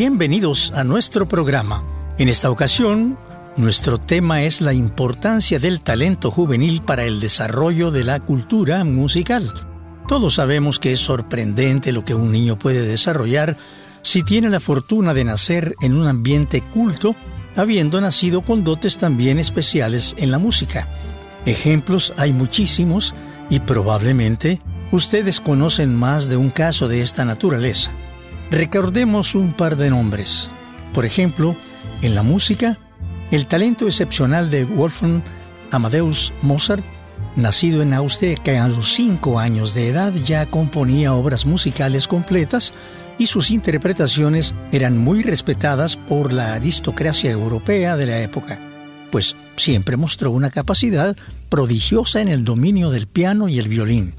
Bienvenidos a nuestro programa. En esta ocasión, nuestro tema es la importancia del talento juvenil para el desarrollo de la cultura musical. Todos sabemos que es sorprendente lo que un niño puede desarrollar si tiene la fortuna de nacer en un ambiente culto, habiendo nacido con dotes también especiales en la música. Ejemplos hay muchísimos y probablemente ustedes conocen más de un caso de esta naturaleza. Recordemos un par de nombres. Por ejemplo, en la música, el talento excepcional de Wolfgang Amadeus Mozart, nacido en Austria que a los cinco años de edad ya componía obras musicales completas y sus interpretaciones eran muy respetadas por la aristocracia europea de la época, pues siempre mostró una capacidad prodigiosa en el dominio del piano y el violín.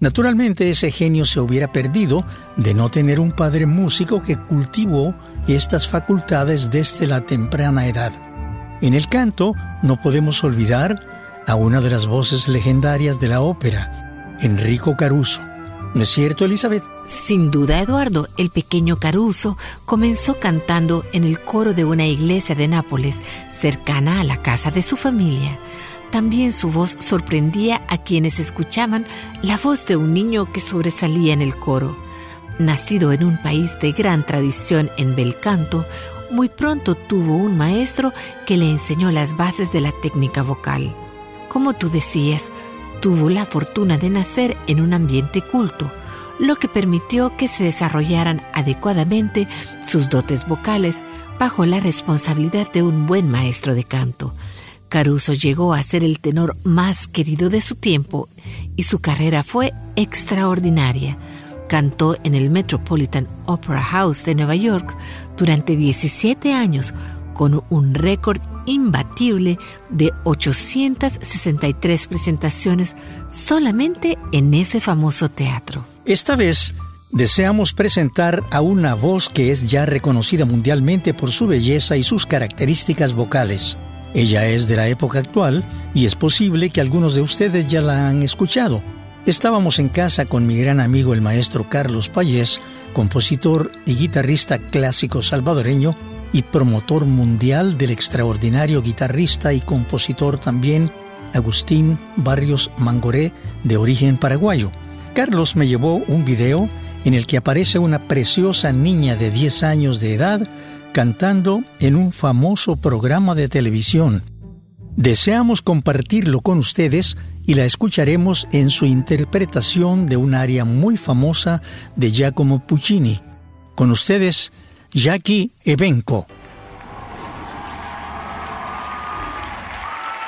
Naturalmente ese genio se hubiera perdido de no tener un padre músico que cultivó estas facultades desde la temprana edad. En el canto no podemos olvidar a una de las voces legendarias de la ópera, Enrico Caruso. ¿No es cierto, Elizabeth? Sin duda, Eduardo, el pequeño Caruso comenzó cantando en el coro de una iglesia de Nápoles, cercana a la casa de su familia. También su voz sorprendía a quienes escuchaban la voz de un niño que sobresalía en el coro. Nacido en un país de gran tradición en bel canto, muy pronto tuvo un maestro que le enseñó las bases de la técnica vocal. Como tú decías, tuvo la fortuna de nacer en un ambiente culto, lo que permitió que se desarrollaran adecuadamente sus dotes vocales bajo la responsabilidad de un buen maestro de canto. Caruso llegó a ser el tenor más querido de su tiempo y su carrera fue extraordinaria. Cantó en el Metropolitan Opera House de Nueva York durante 17 años con un récord imbatible de 863 presentaciones solamente en ese famoso teatro. Esta vez deseamos presentar a una voz que es ya reconocida mundialmente por su belleza y sus características vocales. Ella es de la época actual y es posible que algunos de ustedes ya la han escuchado. Estábamos en casa con mi gran amigo el maestro Carlos Payés, compositor y guitarrista clásico salvadoreño y promotor mundial del extraordinario guitarrista y compositor también Agustín Barrios Mangoré, de origen paraguayo. Carlos me llevó un video en el que aparece una preciosa niña de 10 años de edad cantando en un famoso programa de televisión. Deseamos compartirlo con ustedes y la escucharemos en su interpretación de un área muy famosa de Giacomo Puccini. Con ustedes, Jackie Evenco.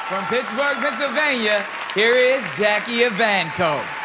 From Pittsburgh, Pennsylvania, Jackie.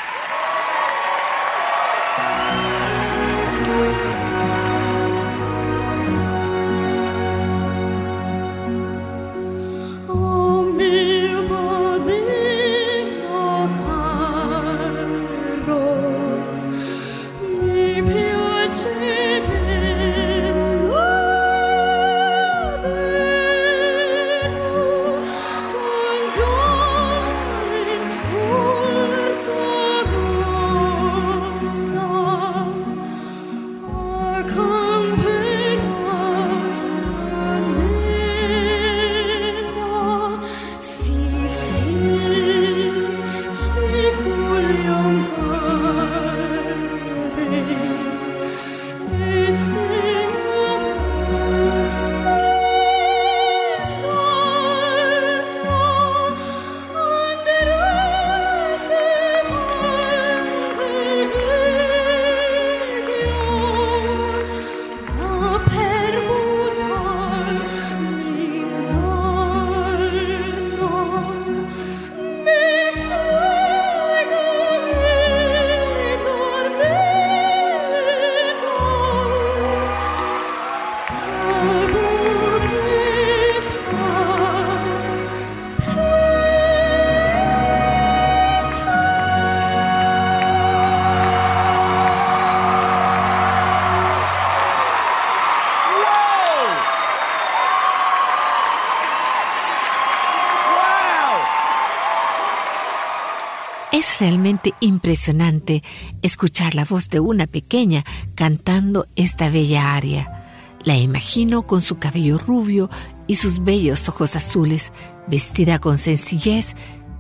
Es realmente impresionante escuchar la voz de una pequeña cantando esta bella aria. La imagino con su cabello rubio y sus bellos ojos azules, vestida con sencillez,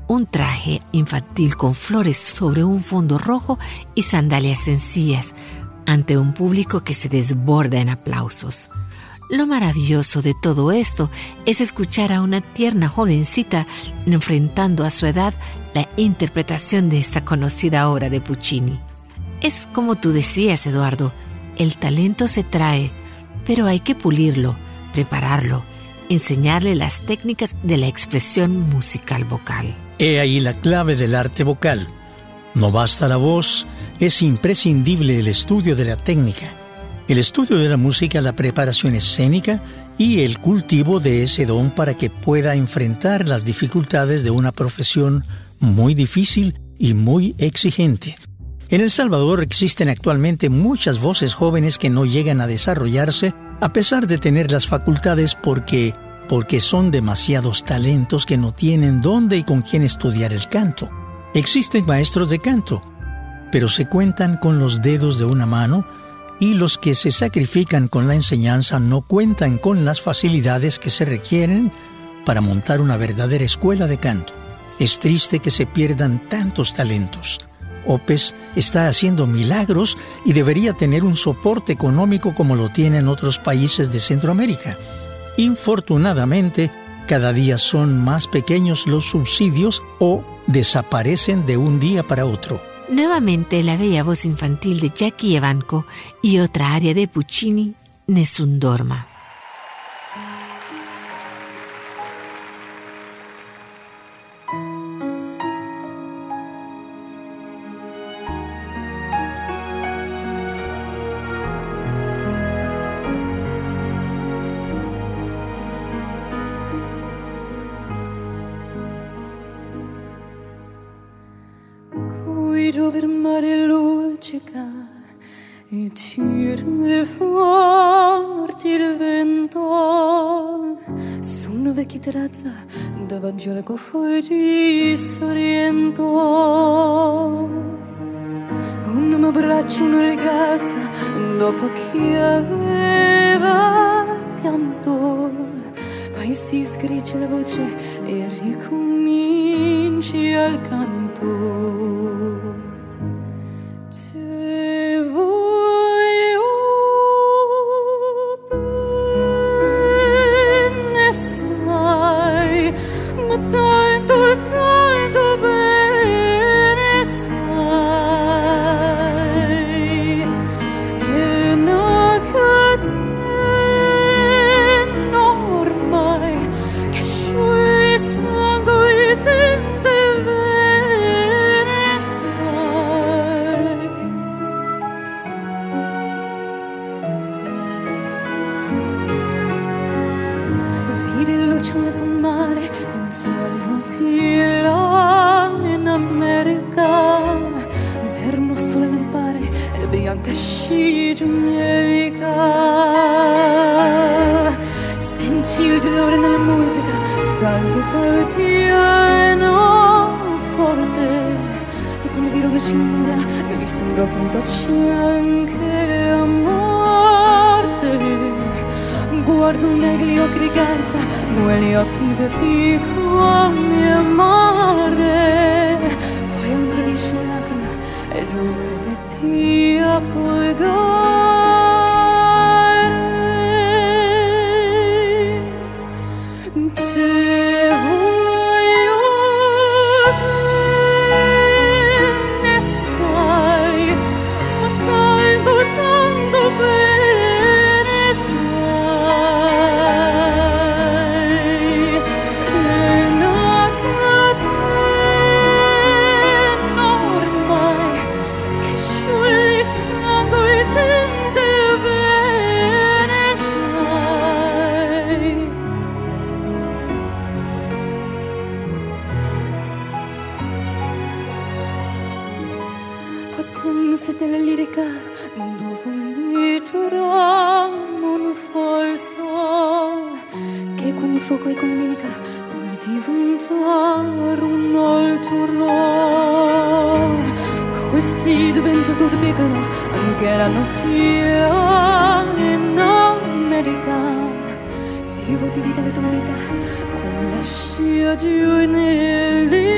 un traje infantil con flores sobre un fondo rojo y sandalias sencillas, ante un público que se desborda en aplausos. Lo maravilloso de todo esto es escuchar a una tierna jovencita enfrentando a su edad la interpretación de esta conocida obra de Puccini. Es como tú decías, Eduardo, el talento se trae, pero hay que pulirlo, prepararlo, enseñarle las técnicas de la expresión musical vocal. He ahí la clave del arte vocal. No basta la voz, es imprescindible el estudio de la técnica el estudio de la música, la preparación escénica y el cultivo de ese don para que pueda enfrentar las dificultades de una profesión muy difícil y muy exigente. En El Salvador existen actualmente muchas voces jóvenes que no llegan a desarrollarse a pesar de tener las facultades porque porque son demasiados talentos que no tienen dónde y con quién estudiar el canto. Existen maestros de canto, pero se cuentan con los dedos de una mano y los que se sacrifican con la enseñanza no cuentan con las facilidades que se requieren para montar una verdadera escuela de canto. Es triste que se pierdan tantos talentos. OPES está haciendo milagros y debería tener un soporte económico como lo tienen otros países de Centroamérica. Infortunadamente, cada día son más pequeños los subsidios o desaparecen de un día para otro. Nuevamente la bella voz infantil de Jackie Evanco y otra aria de Puccini, Nessun da Vangelico foi disoriento. Un abbraccio, una ragazza, dopo che aveva pianto, poi si scriccia la voce e ricomincia il canto. ricordo un neglio grigarza Mueli occhi ve pico a mi amare Poi un proviscio lacrima e lui crede ti a fuego che quando fuoco e con mimica puoi diventare un altro. Così diventa tutto piccolo anche la notte in America. Vivo di vita la tua vita con la scia di un'elica.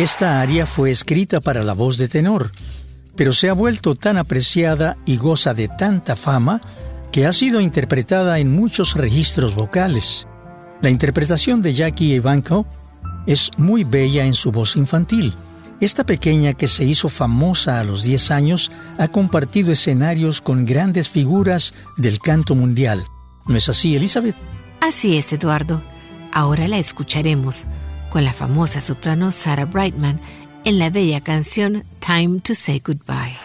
Esta aria fue escrita para la voz de tenor, pero se ha vuelto tan apreciada y goza de tanta fama que ha sido interpretada en muchos registros vocales. La interpretación de Jackie Evanko es muy bella en su voz infantil. Esta pequeña que se hizo famosa a los 10 años ha compartido escenarios con grandes figuras del canto mundial. ¿No es así, Elizabeth? Así es, Eduardo. Ahora la escucharemos con la famosa soprano Sarah Brightman en la bella canción Time to Say Goodbye.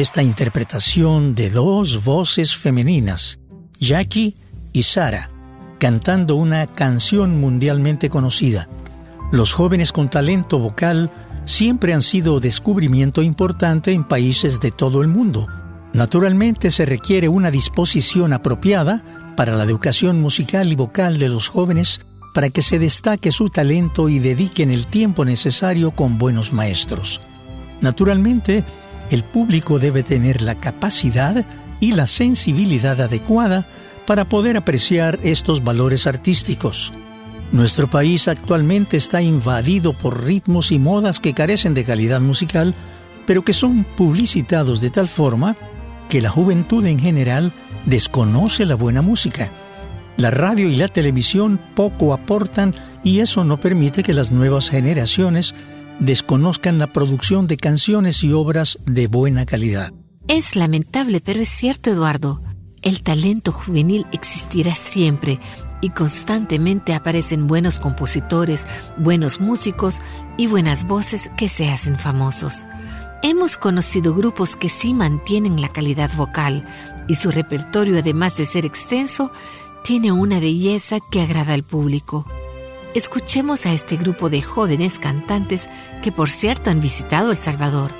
Esta interpretación de dos voces femeninas, Jackie y Sara, cantando una canción mundialmente conocida. Los jóvenes con talento vocal siempre han sido descubrimiento importante en países de todo el mundo. Naturalmente se requiere una disposición apropiada para la educación musical y vocal de los jóvenes para que se destaque su talento y dediquen el tiempo necesario con buenos maestros. Naturalmente, el público debe tener la capacidad y la sensibilidad adecuada para poder apreciar estos valores artísticos. Nuestro país actualmente está invadido por ritmos y modas que carecen de calidad musical, pero que son publicitados de tal forma que la juventud en general desconoce la buena música. La radio y la televisión poco aportan y eso no permite que las nuevas generaciones desconozcan la producción de canciones y obras de buena calidad. Es lamentable, pero es cierto, Eduardo. El talento juvenil existirá siempre y constantemente aparecen buenos compositores, buenos músicos y buenas voces que se hacen famosos. Hemos conocido grupos que sí mantienen la calidad vocal y su repertorio, además de ser extenso, tiene una belleza que agrada al público. Escuchemos a este grupo de jóvenes cantantes que por cierto han visitado El Salvador.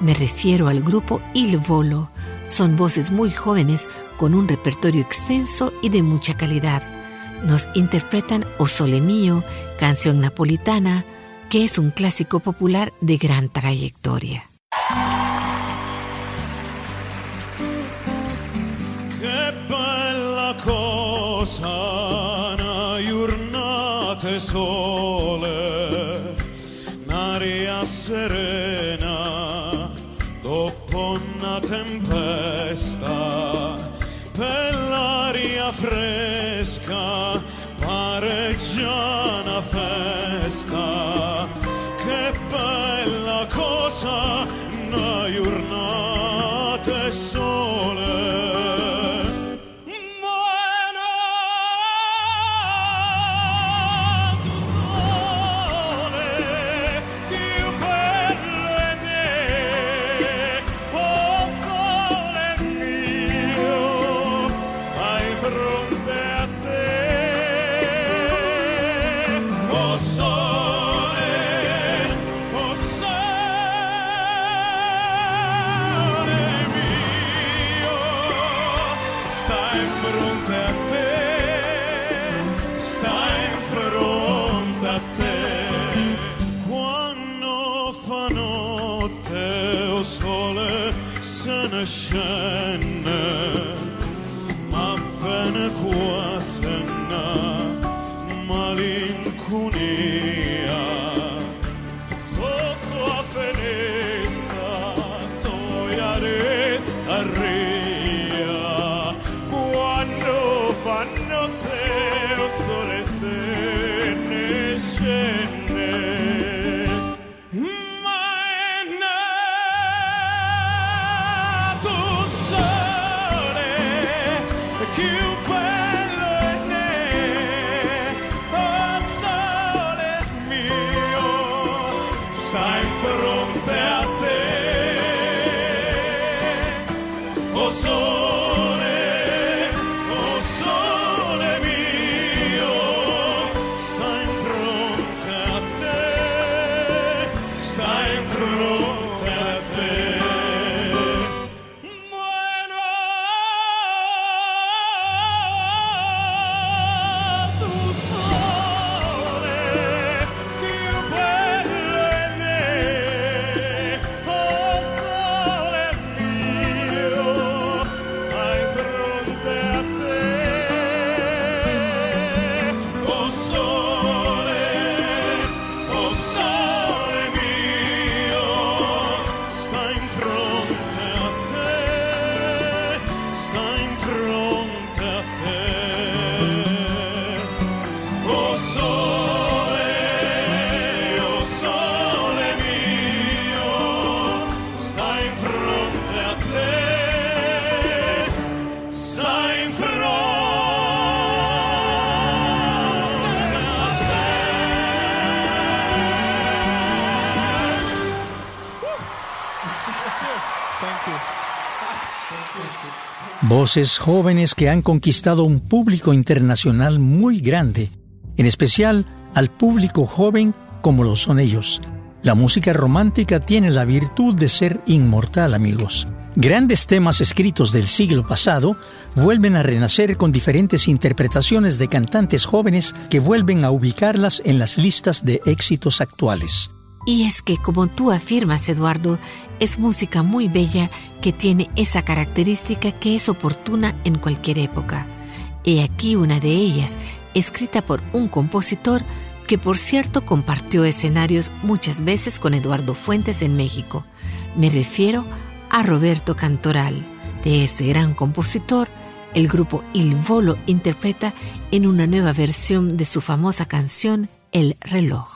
Me refiero al grupo Il Volo. Son voces muy jóvenes con un repertorio extenso y de mucha calidad. Nos interpretan O Sole Mío, canción napolitana, que es un clásico popular de gran trayectoria. Sole, un'aria serena dopo una tempesta, per l'aria fresca pare Voces jóvenes que han conquistado un público internacional muy grande, en especial al público joven como lo son ellos. La música romántica tiene la virtud de ser inmortal, amigos. Grandes temas escritos del siglo pasado vuelven a renacer con diferentes interpretaciones de cantantes jóvenes que vuelven a ubicarlas en las listas de éxitos actuales. Y es que, como tú afirmas, Eduardo, es música muy bella que tiene esa característica que es oportuna en cualquier época. He aquí una de ellas, escrita por un compositor que por cierto compartió escenarios muchas veces con Eduardo Fuentes en México. Me refiero a Roberto Cantoral. De este gran compositor, el grupo Il Volo interpreta en una nueva versión de su famosa canción El reloj.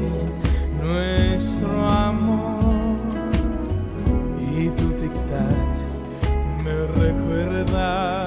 recuerda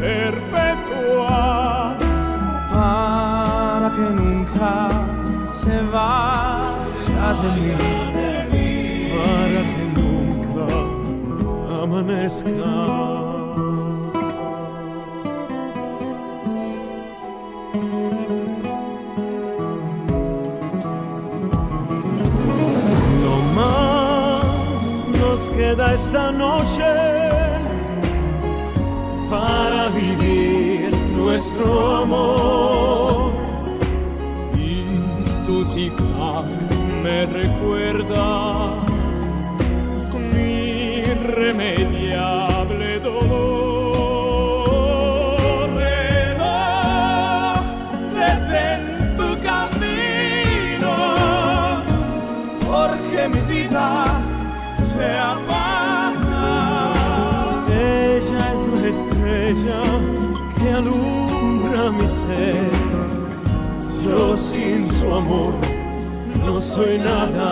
perpetua para que nunca se vaya de mí para que nunca amanezca. No más nos queda esta noche nuestro amor. y tu tic-tac me recuerda mi irremediable dolor. Reloj, tu camino, porque mi vida se apaga. Ella es la estrella que alumbra mi ser. Yo sin su amor no soy nada.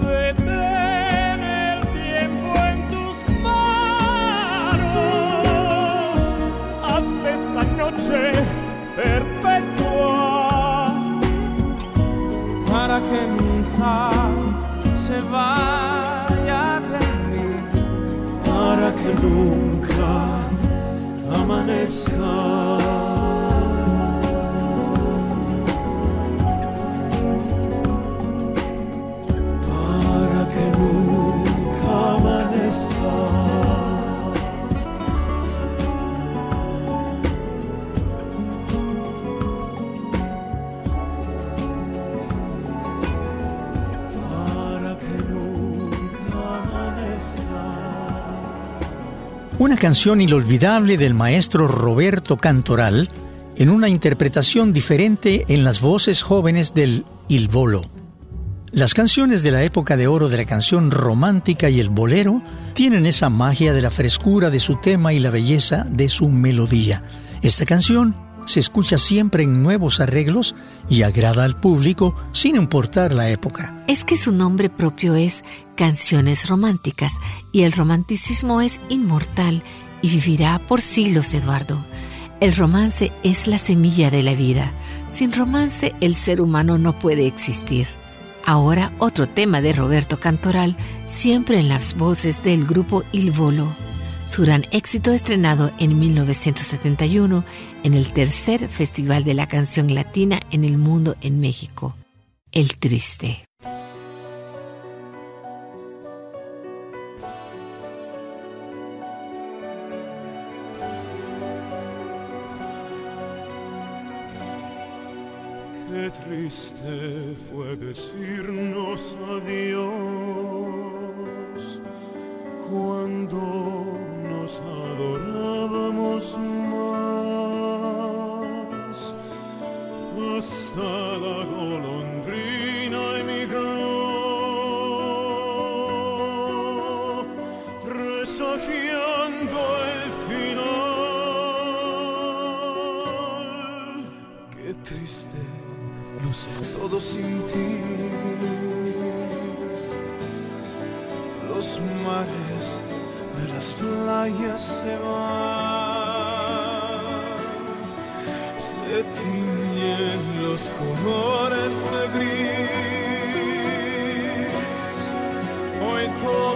Detén el tiempo en tus manos. Haz esta noche perpetua. para que nunca se vaya de mí, para que nunca amanezca. Para que nunca amanezca. Una canción inolvidable del maestro Roberto Cantoral en una interpretación diferente en las voces jóvenes del Il Volo. Las canciones de la época de oro de la canción romántica y el bolero tienen esa magia de la frescura de su tema y la belleza de su melodía. Esta canción se escucha siempre en nuevos arreglos y agrada al público sin importar la época. Es que su nombre propio es Canciones Románticas y el romanticismo es inmortal y vivirá por siglos, Eduardo. El romance es la semilla de la vida. Sin romance el ser humano no puede existir. Ahora otro tema de Roberto Cantoral, siempre en las voces del grupo Il Volo. Su gran éxito estrenado en 1971 en el tercer Festival de la Canción Latina en el Mundo en México, El Triste. Qué triste fue decirnos adiós todo sin ti. Los mares de las playas se van, se tiñen los colores de gris. Hoy todo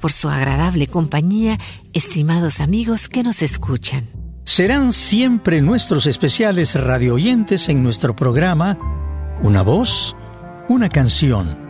por su agradable compañía, estimados amigos que nos escuchan. serán siempre nuestros especiales radioyentes en nuestro programa Una voz, una canción.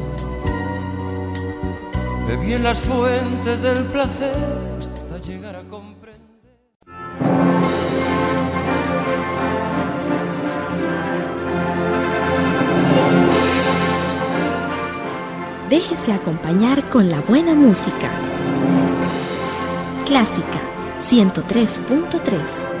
Bebí en las fuentes del placer hasta llegar a comprender. Déjese acompañar con la buena música. Clásica 103.3